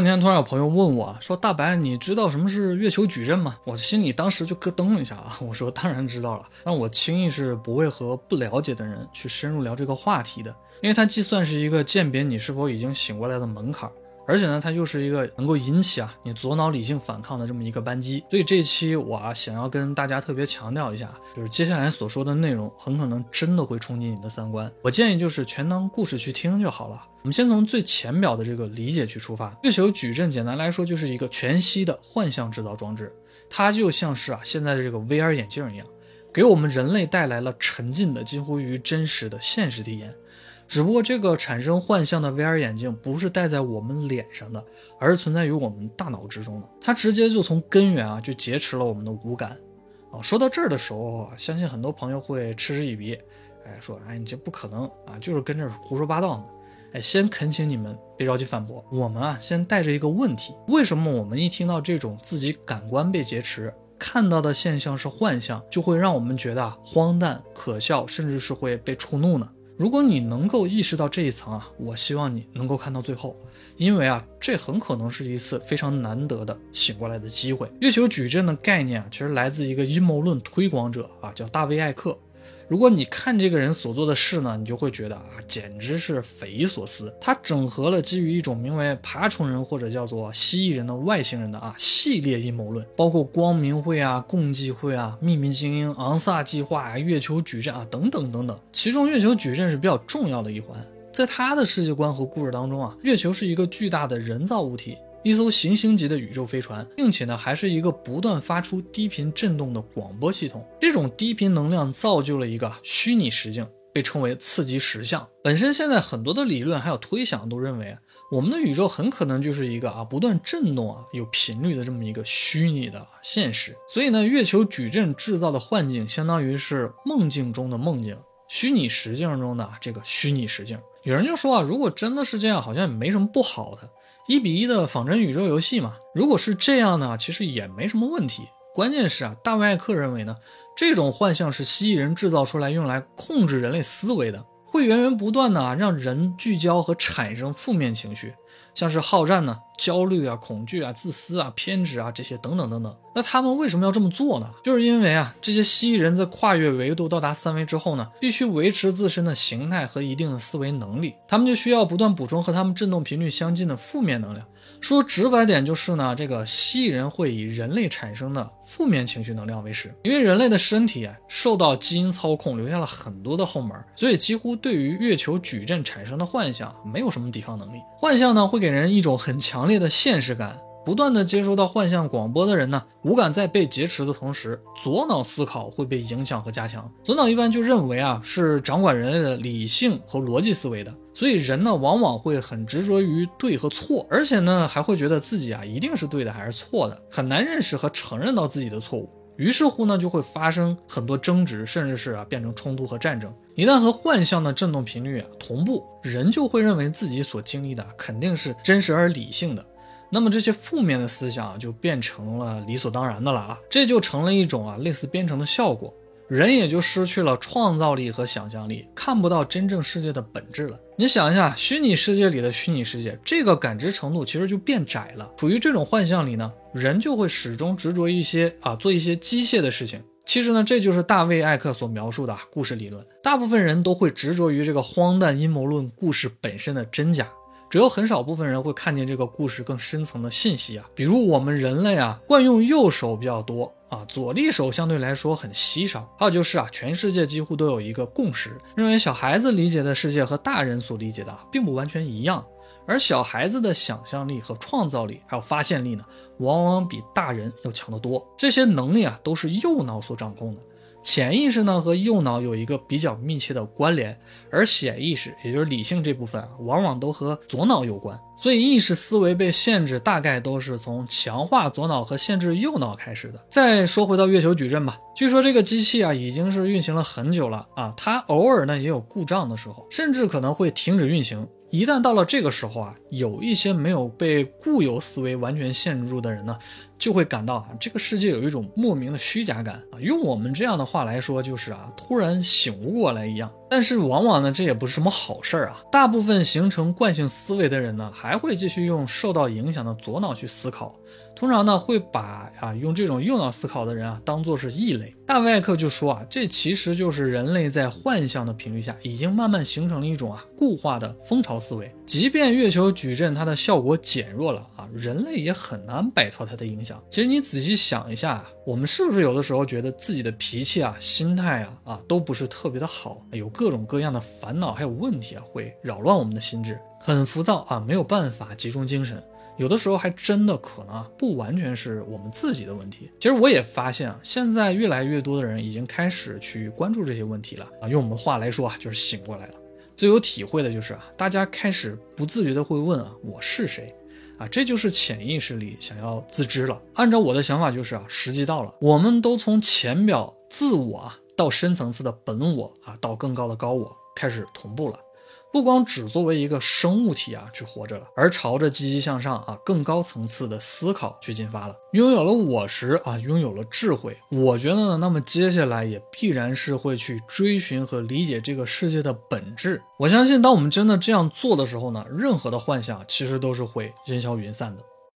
那天突然有朋友问我说：“大白，你知道什么是月球矩阵吗？”我心里当时就咯噔一下啊！我说：“当然知道了。”但我轻易是不会和不了解的人去深入聊这个话题的，因为它既算是一个鉴别你是否已经醒过来的门槛。而且呢，它又是一个能够引起啊你左脑理性反抗的这么一个扳机，所以这期我啊想要跟大家特别强调一下，就是接下来所说的内容很可能真的会冲击你的三观。我建议就是全当故事去听就好了。我们先从最浅表的这个理解去出发，月球矩阵简单来说就是一个全息的幻象制造装置，它就像是啊现在的这个 VR 眼镜一样，给我们人类带来了沉浸的近乎于真实的现实体验。只不过这个产生幻象的 VR 眼镜不是戴在我们脸上的，而是存在于我们大脑之中的。它直接就从根源啊就劫持了我们的五感啊。说到这儿的时候啊，相信很多朋友会嗤之以鼻，哎，说哎你这不可能啊，就是跟这胡说八道呢。哎，先恳请你们别着急反驳，我们啊先带着一个问题：为什么我们一听到这种自己感官被劫持，看到的现象是幻象，就会让我们觉得荒诞、可笑，甚至是会被触怒呢？如果你能够意识到这一层啊，我希望你能够看到最后，因为啊，这很可能是一次非常难得的醒过来的机会。月球矩阵的概念啊，其实来自一个阴谋论推广者啊，叫大卫·艾克。如果你看这个人所做的事呢，你就会觉得啊，简直是匪夷所思。他整合了基于一种名为爬虫人或者叫做蜥蜴人的外星人的啊系列阴谋论，包括光明会啊、共济会啊、秘密精英、昂萨计划啊、月球矩阵啊等等等等。其中月球矩阵是比较重要的一环，在他的世界观和故事当中啊，月球是一个巨大的人造物体。一艘行星级的宇宙飞船，并且呢，还是一个不断发出低频震动的广播系统。这种低频能量造就了一个虚拟实境，被称为刺激实像。本身现在很多的理论还有推想都认为，我们的宇宙很可能就是一个啊不断震动啊有频率的这么一个虚拟的现实。所以呢，月球矩阵制造的幻境，相当于是梦境中的梦境，虚拟实境中的这个虚拟实境。有人就说啊，如果真的是这样，好像也没什么不好的。一比一的仿真宇宙游戏嘛，如果是这样呢，其实也没什么问题。关键是啊，大麦克认为呢，这种幻象是蜥蜴人制造出来用来控制人类思维的，会源源不断的让人聚焦和产生负面情绪。像是好战呢、焦虑啊、恐惧啊、自私啊、偏执啊这些等等等等。那他们为什么要这么做呢？就是因为啊，这些蜥蜴人在跨越维度到达三维之后呢，必须维持自身的形态和一定的思维能力，他们就需要不断补充和他们振动频率相近的负面能量。说直白点就是呢，这个蜥蜴人会以人类产生的负面情绪能量为食，因为人类的身体啊受到基因操控，留下了很多的后门，所以几乎对于月球矩阵产生的幻象没有什么抵抗能力。幻象呢会给人一种很强烈的现实感，不断的接收到幻象广播的人呢，五感在被劫持的同时，左脑思考会被影响和加强。左脑一般就认为啊，是掌管人类的理性和逻辑思维的，所以人呢，往往会很执着于对和错，而且呢，还会觉得自己啊，一定是对的还是错的，很难认识和承认到自己的错误。于是乎呢，就会发生很多争执，甚至是啊变成冲突和战争。一旦和幻象的振动频率啊同步，人就会认为自己所经历的肯定是真实而理性的。那么这些负面的思想就变成了理所当然的了啊，这就成了一种啊类似编程的效果。人也就失去了创造力和想象力，看不到真正世界的本质了。你想一下，虚拟世界里的虚拟世界，这个感知程度其实就变窄了。处于这种幻象里呢，人就会始终执着一些啊，做一些机械的事情。其实呢，这就是大卫·艾克所描述的故事理论。大部分人都会执着于这个荒诞阴谋论故事本身的真假。只有很少部分人会看见这个故事更深层的信息啊，比如我们人类啊，惯用右手比较多啊，左利手相对来说很稀少。还有就是啊，全世界几乎都有一个共识，认为小孩子理解的世界和大人所理解的并不完全一样，而小孩子的想象力和创造力还有发现力呢，往往比大人要强得多。这些能力啊，都是右脑所掌控的。潜意识呢和右脑有一个比较密切的关联，而显意识，也就是理性这部分啊，往往都和左脑有关。所以意识思维被限制，大概都是从强化左脑和限制右脑开始的。再说回到月球矩阵吧，据说这个机器啊已经是运行了很久了啊，它偶尔呢也有故障的时候，甚至可能会停止运行。一旦到了这个时候啊，有一些没有被固有思维完全限制住的人呢，就会感到啊，这个世界有一种莫名的虚假感啊。用我们这样的话来说，就是啊，突然醒悟过来一样。但是往往呢，这也不是什么好事儿啊。大部分形成惯性思维的人呢，还会继续用受到影响的左脑去思考。通常呢，会把啊用这种右脑思考的人啊当做是异类。大卫艾克就说啊，这其实就是人类在幻象的频率下，已经慢慢形成了一种啊固化的蜂巢思维。即便月球矩阵它的效果减弱了啊，人类也很难摆脱它的影响。其实你仔细想一下，我们是不是有的时候觉得自己的脾气啊、心态啊啊都不是特别的好，有各种各样的烦恼还有问题啊，会扰乱我们的心智，很浮躁啊，没有办法集中精神。有的时候还真的可能啊，不完全是我们自己的问题。其实我也发现啊，现在越来越多的人已经开始去关注这些问题了啊。用我们话来说啊，就是醒过来了。最有体会的就是啊，大家开始不自觉的会问啊，我是谁？啊，这就是潜意识里想要自知了。按照我的想法就是啊，时机到了，我们都从浅表自我啊，到深层次的本我啊，到更高的高我开始同步了。不光只作为一个生物体啊去活着了，而朝着积极向上啊更高层次的思考去进发了。拥有了我时啊，拥有了智慧，我觉得呢，那么接下来也必然是会去追寻和理解这个世界的本质。我相信，当我们真的这样做的时候呢，任何的幻想其实都是会烟消云散的。